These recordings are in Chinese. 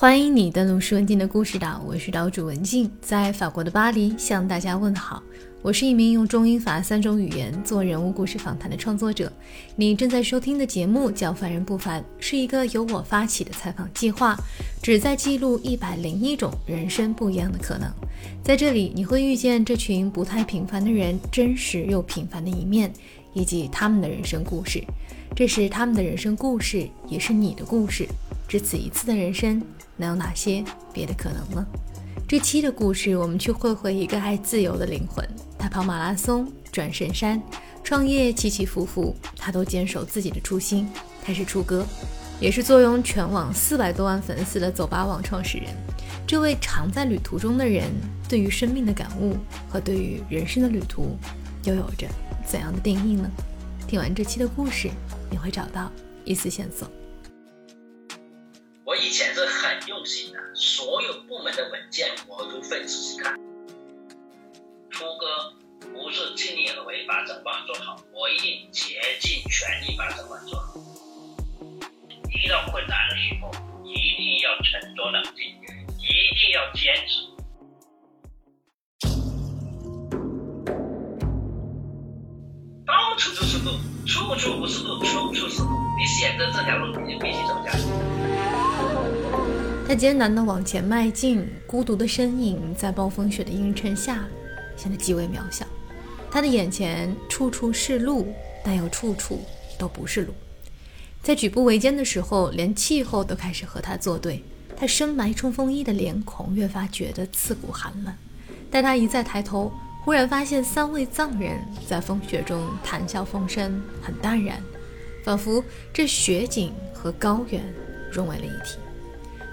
欢迎你登录舒文静的故事岛，我是岛主文静，在法国的巴黎向大家问好。我是一名用中英法三种语言做人物故事访谈的创作者。你正在收听的节目叫《凡人不凡》，是一个由我发起的采访计划，旨在记录一百零一种人生不一样的可能。在这里，你会遇见这群不太平凡的人真实又平凡的一面，以及他们的人生故事。这是他们的人生故事，也是你的故事。只此一次的人生。能有哪些别的可能呢？这期的故事，我们去会会一个爱自由的灵魂。他跑马拉松，转神山，创业起起伏伏，他都坚守自己的初心。他是初哥，也是坐拥全网四百多万粉丝的走吧网创始人。这位常在旅途中的人，对于生命的感悟和对于人生的旅途，又有着怎样的定义呢？听完这期的故事，你会找到一丝线索。以前是很用心的，所有部门的文件我都会仔细看。初哥不是尽力而为把整管做好，我一定竭尽全力把整管做好。遇到困难的时候，一定要沉着冷静，一定要坚持。到处都是路，处处不是路，处处是路。你选择这条路，你就必须走下去。他艰难地往前迈进，孤独的身影在暴风雪的映衬下显得极为渺小。他的眼前处处是路，但又处处都不是路。在举步维艰的时候，连气候都开始和他作对。他深埋冲锋衣的脸孔越发觉得刺骨寒冷。待他一再抬头，忽然发现三位藏人在风雪中谈笑风生，很淡然，仿佛这雪景和高原融为了一体。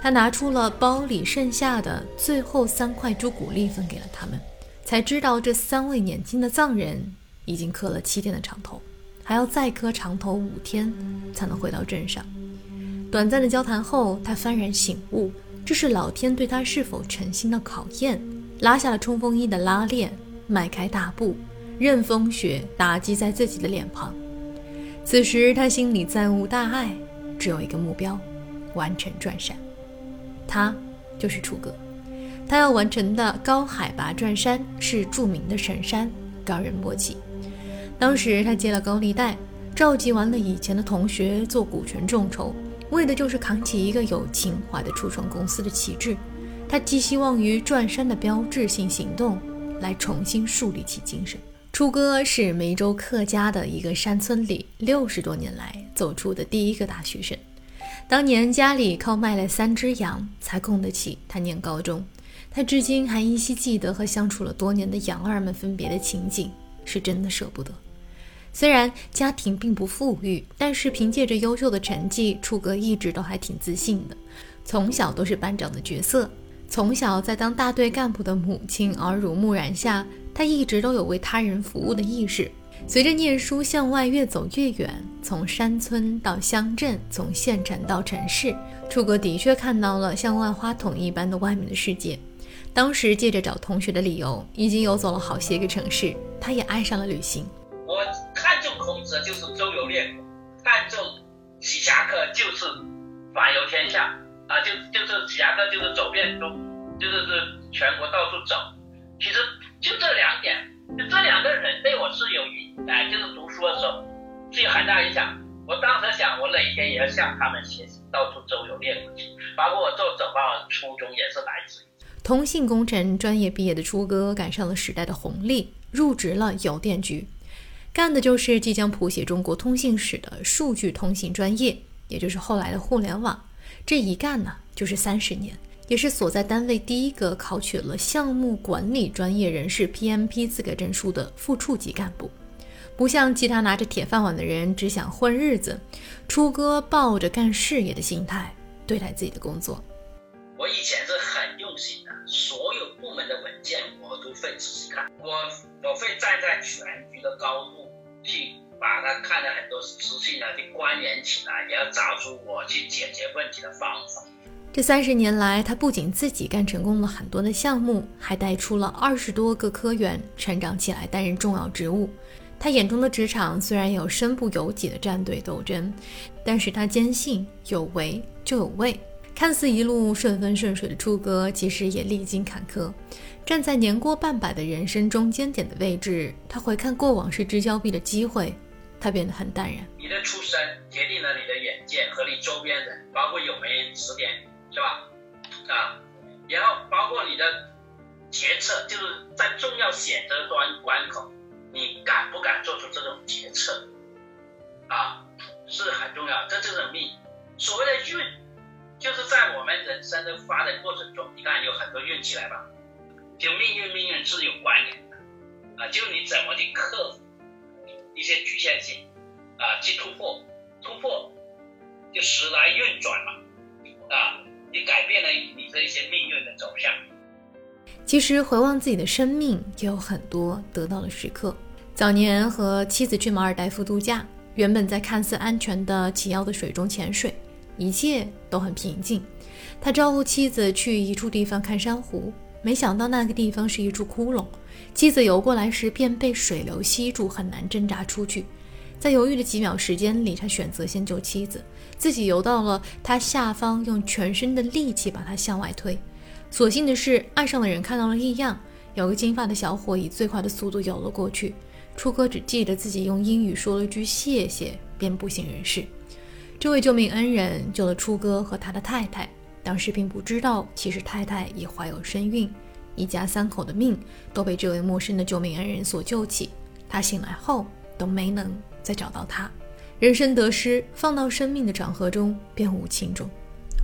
他拿出了包里剩下的最后三块朱古力，分给了他们，才知道这三位年轻的藏人已经磕了七天的长头，还要再磕长头五天才能回到镇上。短暂的交谈后，他幡然醒悟，这是老天对他是否诚心的考验。拉下了冲锋衣的拉链，迈开大步，任风雪打击在自己的脸庞。此时他心里再无大碍，只有一个目标：完成转山。他就是楚哥，他要完成的高海拔转山是著名的神山高人莫齐。当时他借了高利贷，召集完了以前的同学做股权众筹，为的就是扛起一个有情怀的初创公司的旗帜。他寄希望于转山的标志性行动，来重新树立起精神。楚哥是梅州客家的一个山村里六十多年来走出的第一个大学生。当年家里靠卖了三只羊才供得起他念高中，他至今还依稀记得和相处了多年的羊儿们分别的情景，是真的舍不得。虽然家庭并不富裕，但是凭借着优秀的成绩，楚哥一直都还挺自信的。从小都是班长的角色，从小在当大队干部的母亲耳濡目染下，他一直都有为他人服务的意识。随着念书向外越走越远，从山村到乡镇，从县城到城市，楚哥的确看到了像万花筒一般的外面的世界。当时借着找同学的理由，已经游走了好些个城市，他也爱上了旅行。我看中孔子就是周游列国，看中喜侠客就是环游天下啊，就就是喜侠客就是走遍中，就是是全国到处走。很大影响。我当时想，我哪天也要向他们学习，到处周游列国去。包括我做走吧，初衷也是来自于通信工程专业毕业的初哥，赶上了时代的红利，入职了邮电局，干的就是即将谱写中国通信史的数据通信专业，也就是后来的互联网。这一干呢，就是三十年。也是所在单位第一个考取了项目管理专业人士 PMP 资格证书的副处级干部，不像其他拿着铁饭碗的人只想混日子，初哥抱着干事业的心态对待自己的工作。我以前是很用心的，所有部门的文件我都会仔细看，我我会站在全局的高度去把它看的很多资讯呢去关联起来，也要找出我去解决问题的方法。这三十年来，他不仅自己干成功了很多的项目，还带出了二十多个科员成长起来，担任重要职务。他眼中的职场虽然有身不由己的战队斗争，但是他坚信有为就有位。看似一路顺风顺水的初哥，其实也历经坎坷。站在年过半百的人生中间点的位置，他回看过往失之交臂的机会，他变得很淡然。你的出身决定了你的眼界和你周边人，包括有没人指点，是吧？啊，然后包括你的决策，就是在重要选择端关口，你敢不敢做出这种决策？啊，是很重要，这就是命。所谓的运，就是在我们人生的发展过程中，你看有很多运气来吧。就命运，命运是有关联的啊！就你怎么去克服一些局限性啊，去突破，突破就时来运转嘛啊！你改变了你这一些命运的走向。其实回望自己的生命，也有很多得到的时刻。早年和妻子去马尔代夫度假，原本在看似安全的齐腰的水中潜水，一切都很平静。他招呼妻子去一处地方看珊瑚。没想到那个地方是一处窟窿，妻子游过来时便被水流吸住，很难挣扎出去。在犹豫的几秒时间里，他选择先救妻子，自己游到了他下方，用全身的力气把他向外推。所幸的是，岸上的人看到了异样，有个金发的小伙以最快的速度游了过去。初哥只记得自己用英语说了句谢谢，便不省人事。这位救命恩人救了初哥和他的太太。当时并不知道，其实太太已怀有身孕，一家三口的命都被这位陌生的救命恩人所救起。他醒来后都没能再找到他。人生得失放到生命的长河中，便无轻重。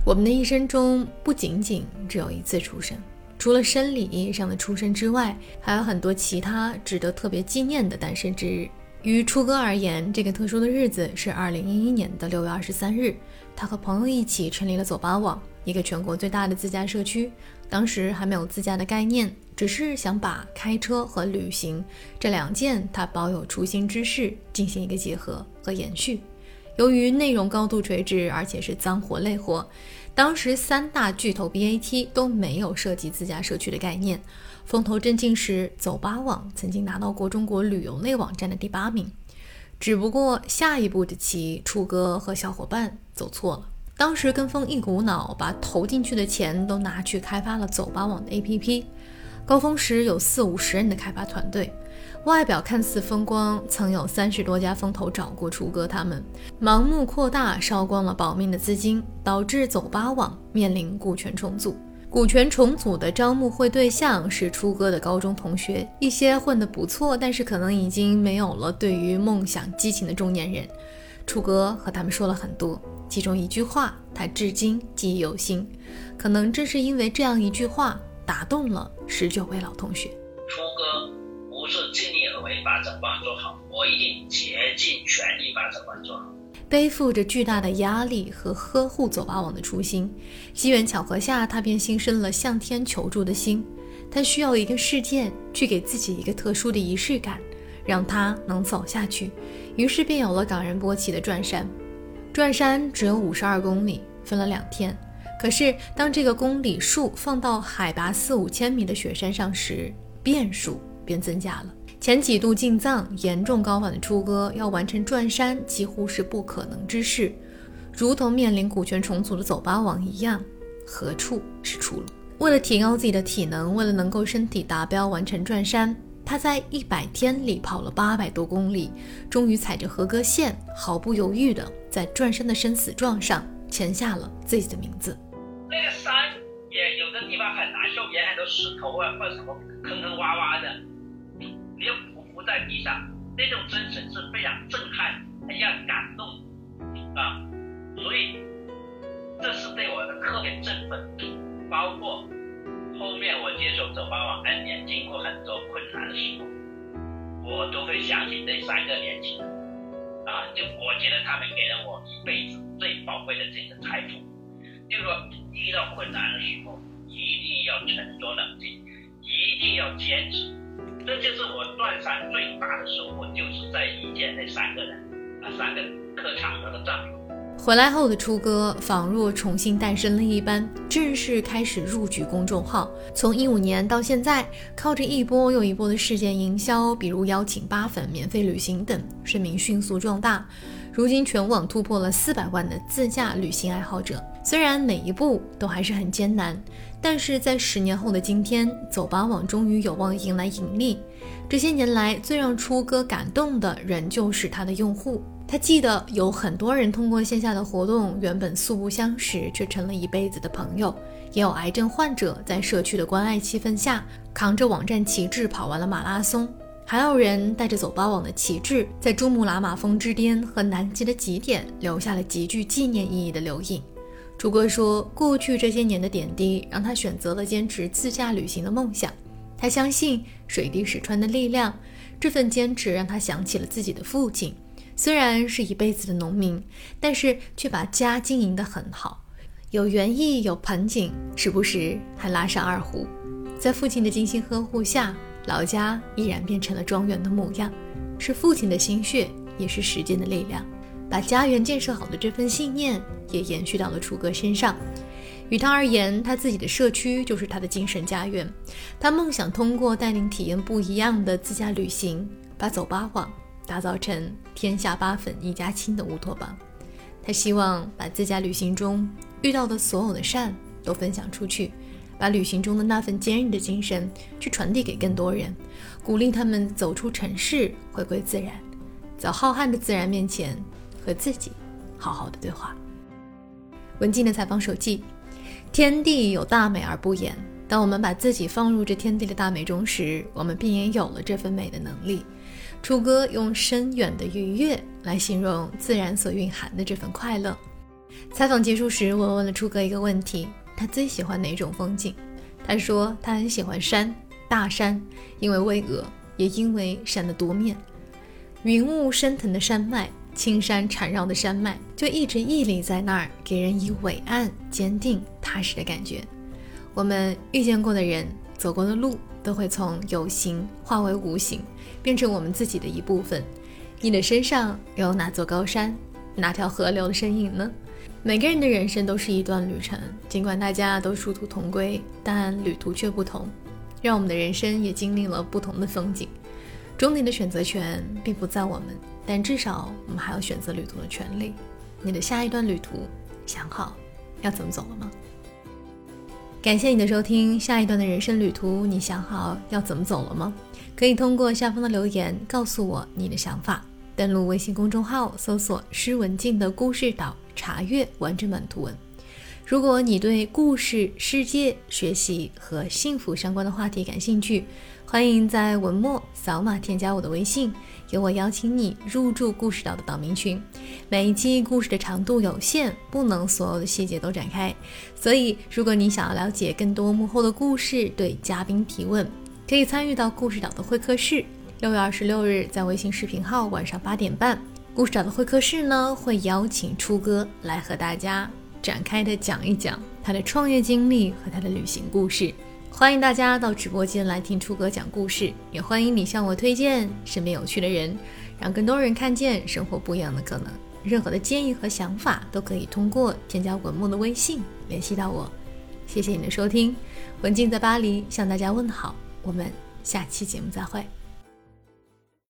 我们的一生中不仅仅只有一次出生，除了生理意义上的出生之外，还有很多其他值得特别纪念的诞生之日。于初哥而言，这个特殊的日子是二零一一年的六月二十三日，他和朋友一起成立了走吧网。一个全国最大的自驾社区，当时还没有自驾的概念，只是想把开车和旅行这两件他保有初心之事进行一个结合和延续。由于内容高度垂直，而且是脏活累活，当时三大巨头 BAT 都没有涉及自家社区的概念。风头正劲时，走吧网曾经拿到过中国旅游类网站的第八名。只不过下一步的棋，初哥和小伙伴走错了。当时跟风一股脑，把投进去的钱都拿去开发了走吧网的 APP。高峰时有四五十人的开发团队，外表看似风光，曾有三十多家风投找过初哥他们，盲目扩大，烧光了保命的资金，导致走吧网面临股权重组。股权重组的招募会对象是初哥的高中同学，一些混得不错，但是可能已经没有了对于梦想激情的中年人。初哥和他们说了很多。其中一句话，他至今记忆犹新。可能正是因为这样一句话，打动了十九位老同学。不是尽力而为把整吧做好，我一定竭尽全力把整吧做好。背负着巨大的压力和呵护走吧网的初心，机缘巧合下，他便心生了向天求助的心。他需要一个事件去给自己一个特殊的仪式感，让他能走下去。于是便有了感人波齐的转山。转山只有五十二公里，分了两天。可是当这个公里数放到海拔四五千米的雪山上时，变数便增加了。前几度进藏严重高反的初哥，要完成转山几乎是不可能之事，如同面临股权重组的走吧网一样，何处是出路？为了提高自己的体能，为了能够身体达标完成转山。他在一百天里跑了八百多公里，终于踩着合格线，毫不犹豫地在转山的生死状上签下了自己的名字。那个山也有的地方很难受，也很多石头啊，或者什么坑坑洼洼的，在地上，那种真神是非常震撼，很让感动啊！所以这是对我的特别振奋，包括。后面我接手走吧网 N 年，经过很多困难的时候，我都会想起那三个年轻人，啊，就我觉得他们给了我一辈子最宝贵的精神财富，就是说遇到困难的时候一定要沉着冷静，一定要坚持，这就是我断山最大的收获，就是在遇见那三个人，那，三个客场的战友。回来后的初哥仿若重新诞生了一般，正式开始入局公众号。从一五年到现在，靠着一波又一波的事件营销，比如邀请八粉、免费旅行等，声名迅速壮大。如今全网突破了四百万的自驾旅行爱好者。虽然每一步都还是很艰难，但是在十年后的今天，走吧网终于有望迎来盈利。这些年来，最让初哥感动的，仍旧是他的用户。他记得有很多人通过线下的活动，原本素不相识，却成了一辈子的朋友。也有癌症患者在社区的关爱气氛下，扛着网站旗帜跑完了马拉松。还有人带着走吧网的旗帜，在珠穆朗玛峰之巅和南极的极点留下了极具纪念意义的留影。楚哥说，过去这些年的点滴让他选择了坚持自驾旅行的梦想。他相信水滴石穿的力量，这份坚持让他想起了自己的父亲。虽然是一辈子的农民，但是却把家经营得很好，有园艺，有盆景，时不时还拉上二胡。在父亲的精心呵护下，老家依然变成了庄园的模样。是父亲的心血，也是时间的力量。把家园建设好的这份信念也延续到了楚哥身上。于他而言，他自己的社区就是他的精神家园。他梦想通过带领体验不一样的自驾旅行，把走八网打造成天下八粉一家亲的乌托邦。他希望把自驾旅行中遇到的所有的善都分享出去，把旅行中的那份坚韧的精神去传递给更多人，鼓励他们走出城市，回归自然，在浩瀚的自然面前。和自己好好的对话。文静的采访手记：天地有大美而不言。当我们把自己放入这天地的大美中时，我们便也有了这份美的能力。楚歌用深远的愉悦来形容自然所蕴含的这份快乐。采访结束时，我问了楚歌一个问题：他最喜欢哪种风景？他说他很喜欢山，大山，因为巍峨，也因为山的多面，云雾升腾的山脉。青山缠绕的山脉就一直屹立在那儿，给人以伟岸、坚定、踏实的感觉。我们遇见过的人、走过的路，都会从有形化为无形，变成我们自己的一部分。你的身上有哪座高山、哪条河流的身影呢？每个人的人生都是一段旅程，尽管大家都殊途同归，但旅途却不同，让我们的人生也经历了不同的风景。终点的选择权并不在我们。但至少我们还有选择旅途的权利。你的下一段旅途想好要怎么走了吗？感谢你的收听，下一段的人生旅途你想好要怎么走了吗？可以通过下方的留言告诉我你的想法。登录微信公众号搜索“施文静的故事岛”，查阅完整版图文。如果你对故事、世界、学习和幸福相关的话题感兴趣，欢迎在文末扫码添加我的微信。由我邀请你入驻故事岛的岛民群，每一期故事的长度有限，不能所有的细节都展开，所以如果你想要了解更多幕后的故事，对嘉宾提问，可以参与到故事岛的会客室。六月二十六日在微信视频号晚上八点半，故事岛的会客室呢会邀请初哥来和大家展开的讲一讲他的创业经历和他的旅行故事。欢迎大家到直播间来听初哥讲故事，也欢迎你向我推荐身边有趣的人，让更多人看见生活不一样的可能。任何的建议和想法都可以通过添加文末的微信联系到我。谢谢你的收听，文静在巴黎向大家问好，我们下期节目再会。